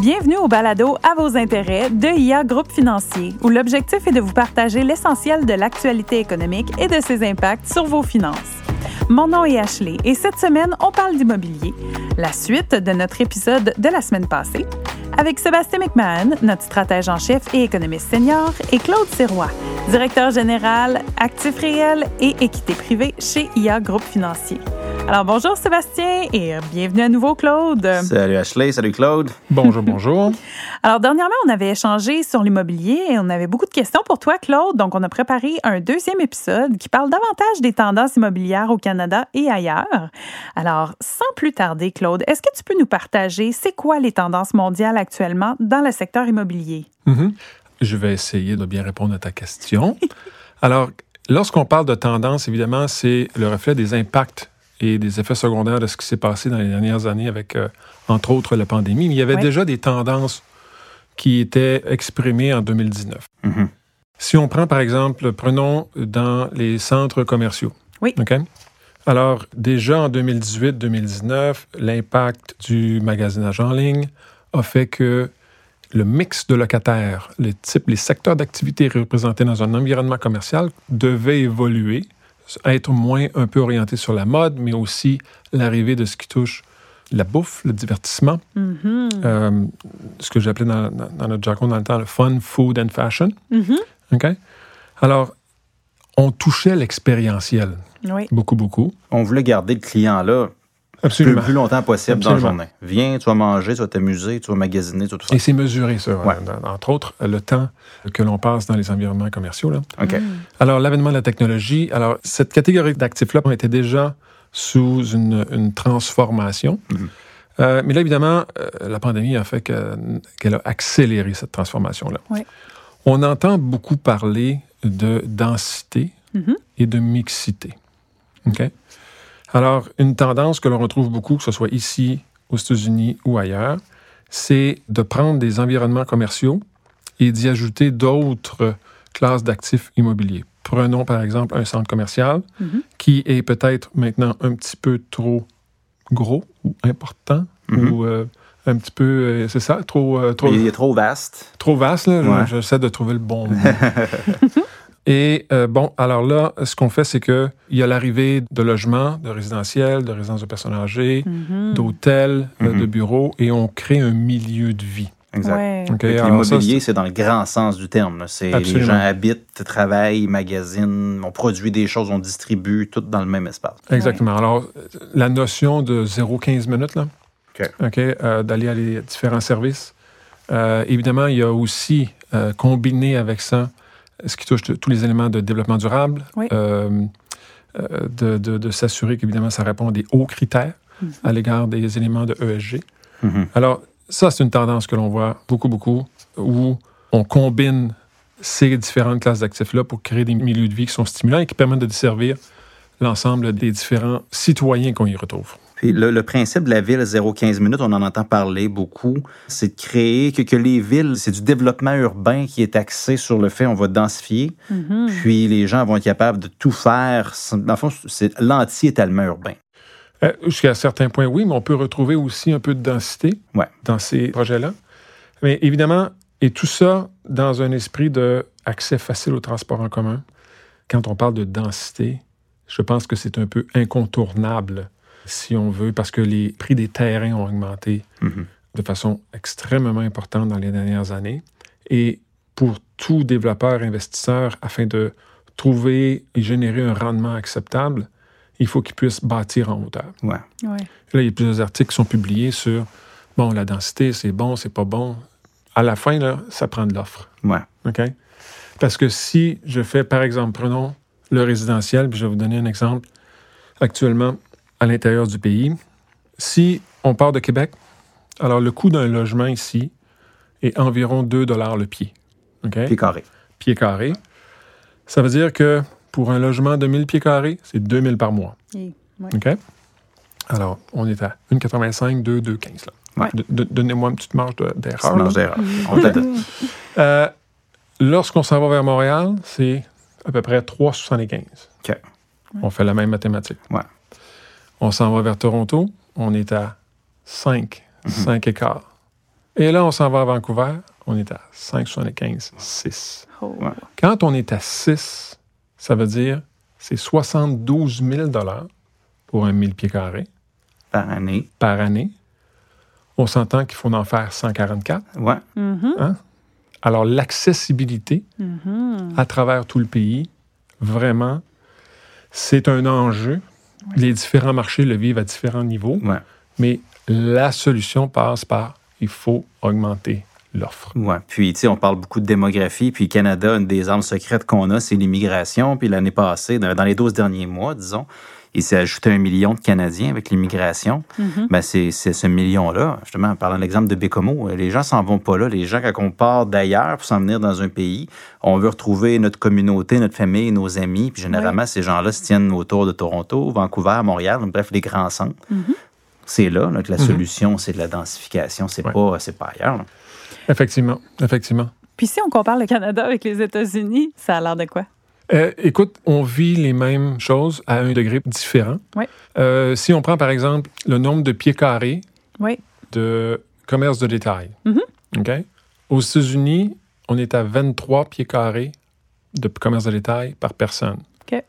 Bienvenue au balado À vos intérêts de IA Groupe Financier, où l'objectif est de vous partager l'essentiel de l'actualité économique et de ses impacts sur vos finances. Mon nom est Ashley et cette semaine, on parle d'immobilier, la suite de notre épisode de la semaine passée, avec Sébastien McMahon, notre stratège en chef et économiste senior, et Claude Sirois, directeur général actifs réels et équité privée chez IA Groupe Financier. Alors bonjour Sébastien et bienvenue à nouveau Claude. Salut Ashley, salut Claude. Bonjour, bonjour. Alors dernièrement, on avait échangé sur l'immobilier et on avait beaucoup de questions pour toi Claude, donc on a préparé un deuxième épisode qui parle davantage des tendances immobilières au Canada et ailleurs. Alors sans plus tarder Claude, est-ce que tu peux nous partager c'est quoi les tendances mondiales actuellement dans le secteur immobilier? Mhm. Je vais essayer de bien répondre à ta question. Alors, lorsqu'on parle de tendance, évidemment, c'est le reflet des impacts et des effets secondaires de ce qui s'est passé dans les dernières années avec, euh, entre autres, la pandémie. Mais il y avait déjà des tendances qui étaient exprimées en 2019. Mhm. Si on prend, par exemple, prenons dans les centres commerciaux. Oui. OK? Alors, déjà en 2018-2019, l'impact du magasinage en ligne a fait que le mix de locataires, les types, les secteurs d'activité représentés dans un environnement commercial devaient évoluer, être moins un peu orientés sur la mode, mais aussi l'arrivée de ce qui touche la bouffe, le divertissement, Mhm. euh, ce que j'appelais dans, dans- dans notre jargon dans le temps le fun, food and fashion. Mhm. OK? Alors, on touchait l'expérientiel Oui. beaucoup, beaucoup. On voulait garder le client là le Absolument. plus longtemps possible dans la journée. Viens, tu vas manger, tu vas t'amuser, tu vas magasiner, tu vas tout faire. Et c'est mesuré, ça. Ouais. entre autres, le temps que l'on passe dans les environnements commerciaux. Là. OK. Mm. Alors, l'avènement de la technologie, alors, cette catégorie d'actifs-là était déjà sous une, une transformation. Mhm. Euh, mais là, évidemment, euh, la pandémie a fait que- qu'elle a accéléré cette transformation-là. Oui. On entend beaucoup parler de densité Mhm. et de mixité. OK? Alors, une tendance que l'on retrouve beaucoup, que ce soit ici, aux États-Unis ou ailleurs, c'est de prendre des environnements commerciaux et d'y ajouter d'autres classes d'actifs immobiliers. Prenons par exemple un centre commercial Mhm. qui est peut-être maintenant un petit peu trop gros ou important Mhm. ou euh, un petit peu, euh, c'est ça, trop, euh, trop, Il est trop vaste. trop vaste. Là, Ouais. J'essaie de trouver le bon mot. Et euh, bon, alors là, ce qu'on fait, c'est qu'il y a l'arrivée de logements, de résidentiels, de résidences de personnes âgées, Mhm. d'hôtels, euh, Mhm. de bureaux, et on crée un milieu de vie. Exact. Ouais. OK? Fait que Alors ça, L'immobilier, c'est dans le grand sens du terme. C'est les gens habitent, travaillent, magasinent, on produit des choses, on distribue, tout dans le même espace. Exactement. Alors, la notion de 0,15 minutes, là, euh, d'aller à les différents services. Euh, évidemment, il y a aussi, euh, combiné avec ça, ce qui touche tous les éléments de développement durable, Oui. euh, euh, de, de- de s'assurer qu'évidemment, ça répond à des hauts critères Mhm. à l'égard des éléments de ESG. Mhm. Alors, ça, c'est une tendance que l'on voit beaucoup, beaucoup, où on combine ces différentes classes d'actifs-là pour créer des milieux de vie qui sont stimulants et qui permettent de desservir l'ensemble des différents citoyens qu'on y retrouve. Puis le, le principe de la ville 0-15 minutes, on en entend parler beaucoup, c'est de créer que, que les villes, c'est du développement urbain qui est axé sur le fait on va densifier, Mhm. puis les gens vont être capables de tout faire. Dans le fond, c'est l'anti-étalement urbain. Euh, Jusqu'à certains points, oui, mais on peut retrouver aussi un peu de densité Ouais. dans ces projets-là. Mais évidemment, et tout ça dans un esprit de accès facile au transport en commun. Quand on parle de densité, je pense que c'est un peu incontournable, si on veut, parce que les prix des terrains ont augmenté Mhm. de façon extrêmement importante dans les dernières années. Et pour tout développeur, investisseur, afin de trouver et générer un rendement acceptable, il faut qu'il puisse bâtir en hauteur. Ouais. Ouais. Là, il y a plusieurs articles qui sont publiés sur, bon, la densité, c'est bon, c'est pas bon. À la fin, là, ça prend de l'offre. Ouais. OK? Parce que si je fais, par exemple, prenons le résidentiel, puis je vais vous donner un exemple. Actuellement, à l'intérieur du pays, si on part de Québec, alors le coût d'un logement ici est environ 2 le pied. OK? Puis carré. Pied carré. Ça veut dire que pour un logement de 1000 pieds carrés, c'est 2000 par mois. Ouais. OK? Alors, on est à 1,85, 2, 2,15. là. Ouais. De- de- Donnez-moi une petite marge de- d'erreur. là. marge d'erreur. Euh, Lorsqu'on s'en va vers Montréal, c'est à peu près 3,75. OK. On fait la même mathématique. Ouais. On s'en va vers Toronto, on est à 5, Mhm. 5 écarts. Et là, on s'en va à Vancouver, on est à 5,75, 6. Oh. Ouais. Quand on est à 6, ça veut dire c'est 72 000 pour un 1000 pieds carrés Par année. par année. On s'entend qu'il faut en faire 144. Ouais. Mhm. Alors, l'accessibilité Mhm. à travers tout le pays, vraiment, c'est un enjeu. Les différents marchés le vivent à différents niveaux, Ouais. mais la solution passe par il faut augmenter l'offre. Ouais. Puis, tu sais, on parle beaucoup de démographie. Puis, Canada, une des armes secrètes qu'on a, c'est l'immigration. Puis, l'année passée, dans, dans les 12 derniers mois, disons, il s'est ajouté un million de Canadiens avec l'immigration. Mhm. Ben, c'est c'est ce million-là, justement, en parlant de l'exemple de Bécomo, les gens s'en vont pas là. Les gens, quand on part d'ailleurs pour s'en venir dans un pays, on veut retrouver notre communauté, notre famille, nos amis. Puis généralement, ces gens-là se tiennent autour de Toronto, Vancouver, Montréal, bref, les grands centres. Mhm. C'est là, là, que la Mhm. solution, c'est de la densification. C'est Ouais. pas, c'est pas ailleurs. là. Effectivement, effectivement. Puis si on compare le Canada avec les États-Unis, ça a l'air de quoi? Euh, écoute, on vit les mêmes choses à un degré différent. Oui. Euh, si on prend par exemple le nombre de pieds carrés Oui. de commerce de détail, Mhm. OK? Aux États-Unis, on est à 23 pieds carrés de commerce de détail par personne. OK.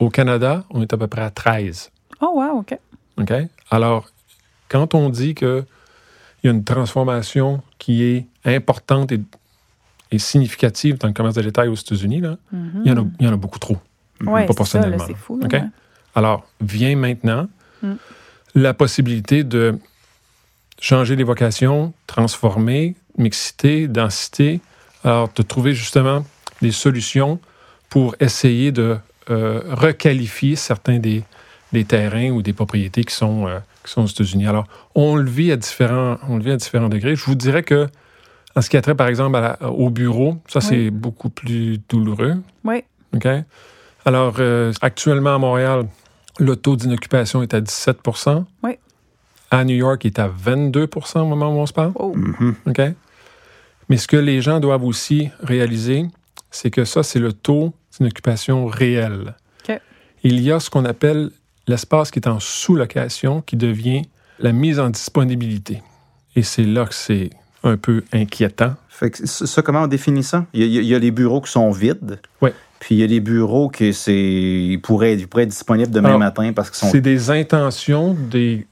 Au Canada, on est à peu près à 13. Oh, wow, OK. OK? Alors, quand on dit qu'il y a une transformation qui est importante et, et significative dans le commerce de détail aux États-Unis, là, Mhm. il, y en a, il y en a beaucoup trop. Ouais, c'est ça, là, proportionnellement. c'est fou. ouais. Alors, vient maintenant Mm. la possibilité de changer les vocations, transformer, mixité, densité. Alors, de trouver justement des solutions pour essayer de euh, requalifier certains des, des terrains ou des propriétés qui sont, euh, qui sont aux États-Unis. Alors, on le vit à différents, on le vit à différents degrés. Je vous dirais que, en ce qui a trait, par exemple, à la- au bureau, ça, c'est beaucoup plus douloureux. Oui. OK? Alors, euh, actuellement à Montréal, le taux d'inoccupation est à 17% Oui. À New York, il est à 22% au moment où on se parle. Oh. Mhm. OK? Mais ce que les gens doivent aussi réaliser, c'est que ça, c'est le taux d'inoccupation réel. OK. Il y a ce qu'on appelle l'espace qui est en sous-location qui devient la mise en disponibilité. Et c'est là que c'est un peu inquiétant. Fait que ça, comment on définit ça? Il y, a, il y a- les bureaux qui sont vides. Ouais. Puis il y a les bureaux qui c'est, ils pourraient, ils pourraient être disponibles demain Alors, matin parce qu'ils sont. C'est des intentions des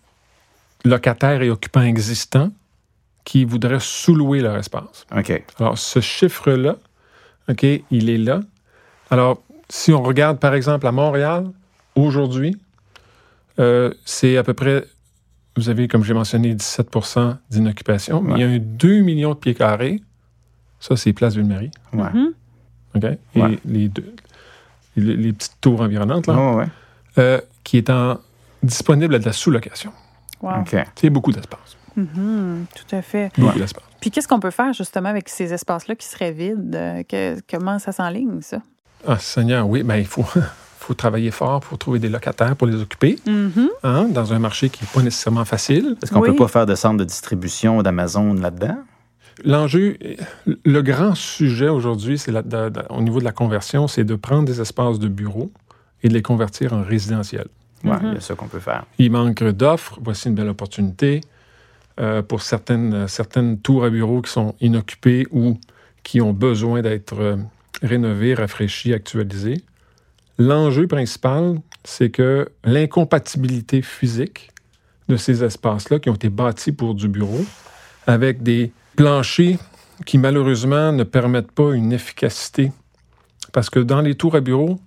locataires et occupants existants qui voudraient sous-louer leur espace. OK. Alors, ce chiffre-là, OK, il est là. Alors, si on regarde, par exemple, à Montréal, aujourd'hui, euh, c'est à peu près, vous avez, comme j'ai mentionné, 17% d'inoccupation, mais il y a un 2 millions de pieds carrés. Ça, c'est Place Ville-Marie. Ouais. Mhm. OK? Et les, deux, les, les petites tours environnantes, là, euh, qui est en, disponible à de la sous-location. Wow. OK. C'est beaucoup d'espace. Mhm, Tout à fait. Beaucoup d'espace. Puis qu'est-ce qu'on peut faire justement avec ces espaces-là qui seraient vides? Euh, que- comment ça s'enligne, ça? Ah, Seigneur, oui, ben, il faut, faut travailler fort pour trouver des locataires pour les occuper, Mhm. hein, dans un marché qui n'est pas nécessairement facile. Est-ce qu'on Oui. peut pas faire de centre de distribution d'Amazon là-dedans? L'enjeu, le grand sujet aujourd'hui, c'est au niveau de la conversion, c'est de prendre des espaces de bureaux et de les convertir en résidentiels. Ouais, Mhm. il y a ça qu'on peut faire. Il manque d'offres. Voici une belle opportunité euh, pour certaines, euh, certaines tours à bureaux qui sont inoccupées ou qui ont besoin d'être euh, rénovées, rafraîchies, actualisées. L'enjeu principal, c'est que l'incompatibilité physique de ces espaces-là qui ont été bâtis pour du bureau, avec des planchers qui malheureusement ne permettent pas une efficacité. Parce que dans les tours à bureaux,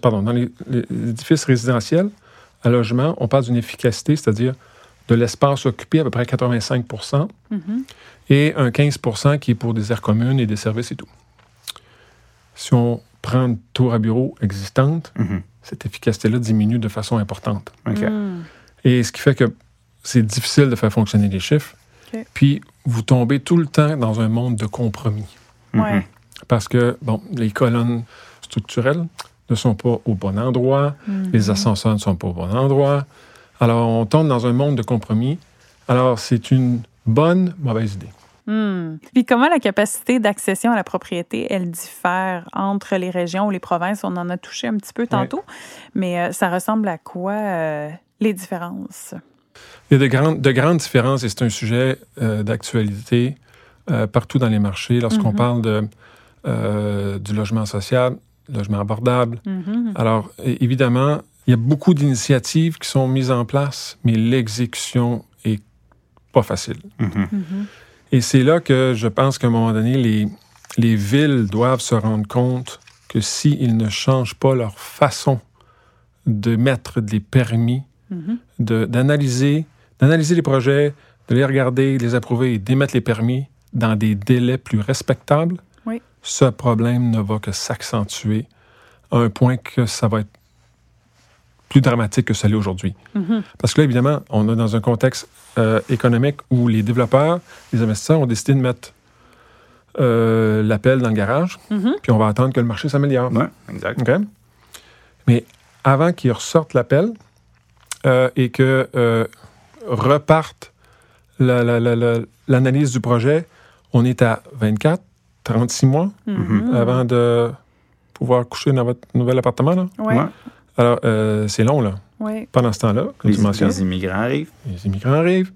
pardon, dans les, les édifices résidentiels, à logement, on parle d'une efficacité, c'est-à-dire de l'espace occupé à peu près 85 Mhm. et un 15% qui est pour des aires communes et des services et tout. Si on prend une tour à bureau existante, Mhm. cette efficacité-là diminue de façon importante. Mhm. Et ce qui fait que c'est difficile de faire fonctionner les chiffres. Puis, vous tombez tout le temps dans un monde de compromis. Mhm. Parce que, bon, les colonnes structurelles ne sont pas au bon endroit, Mhm. les ascenseurs ne sont pas au bon endroit. Alors, on tombe dans un monde de compromis. Alors, c'est une bonne, mauvaise idée. Hmm. Puis comment la capacité d'accession à la propriété, elle diffère entre les régions ou les provinces? On en a touché un petit peu tantôt, mais euh, ça ressemble à quoi euh, les différences? Il y a de grandes, de grandes différences et c'est un sujet euh, d'actualité euh, partout dans les marchés lorsqu'on Mhm. parle de, euh, du logement social, logement abordable. Mhm. Alors, évidemment, il y a beaucoup d'initiatives qui sont mises en place, mais l'exécution est pas facile. Mhm. Mhm. Et c'est là que je pense qu'à un moment donné, les, les villes doivent se rendre compte que s'ils ne changent pas leur façon de mettre des permis, Mhm. de- d'analyser d'analyser les projets, de les regarder, de les approuver et d'émettre les permis dans des délais plus respectables, Oui. ce problème ne va que s'accentuer à un point que ça va être plus dramatique que ça l'est aujourd'hui. Mhm. Parce que là, évidemment, on est dans un contexte euh, économique où les développeurs, les investisseurs ont décidé de mettre euh, l'appel dans le garage, Mhm. puis on va attendre que le marché s'améliore. Ouais, exact. OK? Mais avant qu'ils ressortent l'appel euh, et que euh, reparte la- la- la- la- l'analyse du projet, on est à 24, 36 mois Mhm. avant de pouvoir coucher dans votre nouvel appartement. Là. Ouais. Ouais. Alors, euh, c'est long, là. Ouais. Pendant ce temps-là, comme Les, tu mentionnes, les immigrants arrivent. les immigrants arrivent.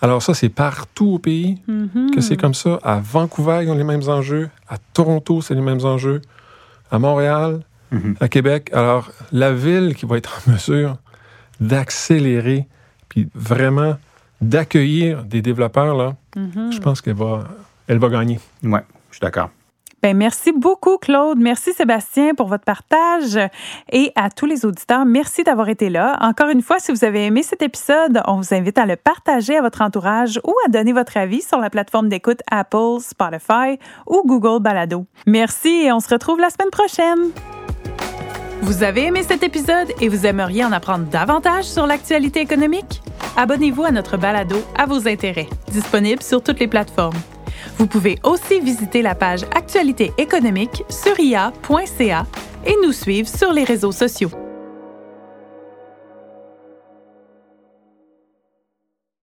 Alors ça, c'est partout au pays Mhm. que c'est comme ça. À Vancouver, ils ont les mêmes enjeux. À Toronto, c'est les mêmes enjeux. À Montréal, Mhm. à Québec. Alors, la ville qui va être en mesure d'accélérer puis vraiment d'accueillir des développeurs, là, Mhm. je pense qu'elle va, elle va gagner. Ouais, je suis d'accord. Ben, merci beaucoup, Claude. Merci, Sébastien, pour votre partage. Et à tous les auditeurs, merci d'avoir été là. Encore une fois, si vous avez aimé cet épisode, on vous invite à le partager à votre entourage ou à donner votre avis sur la plateforme d'écoute Apple, Spotify ou Google Balado. Merci et on se retrouve la semaine prochaine. Vous avez aimé cet épisode et vous aimeriez en apprendre davantage sur l'actualité économique? Abonnez-vous à notre balado à vos intérêts, disponible sur toutes les plateformes. Vous pouvez aussi visiter la page Actualité économique sur ia.ca et nous suivre sur les réseaux sociaux.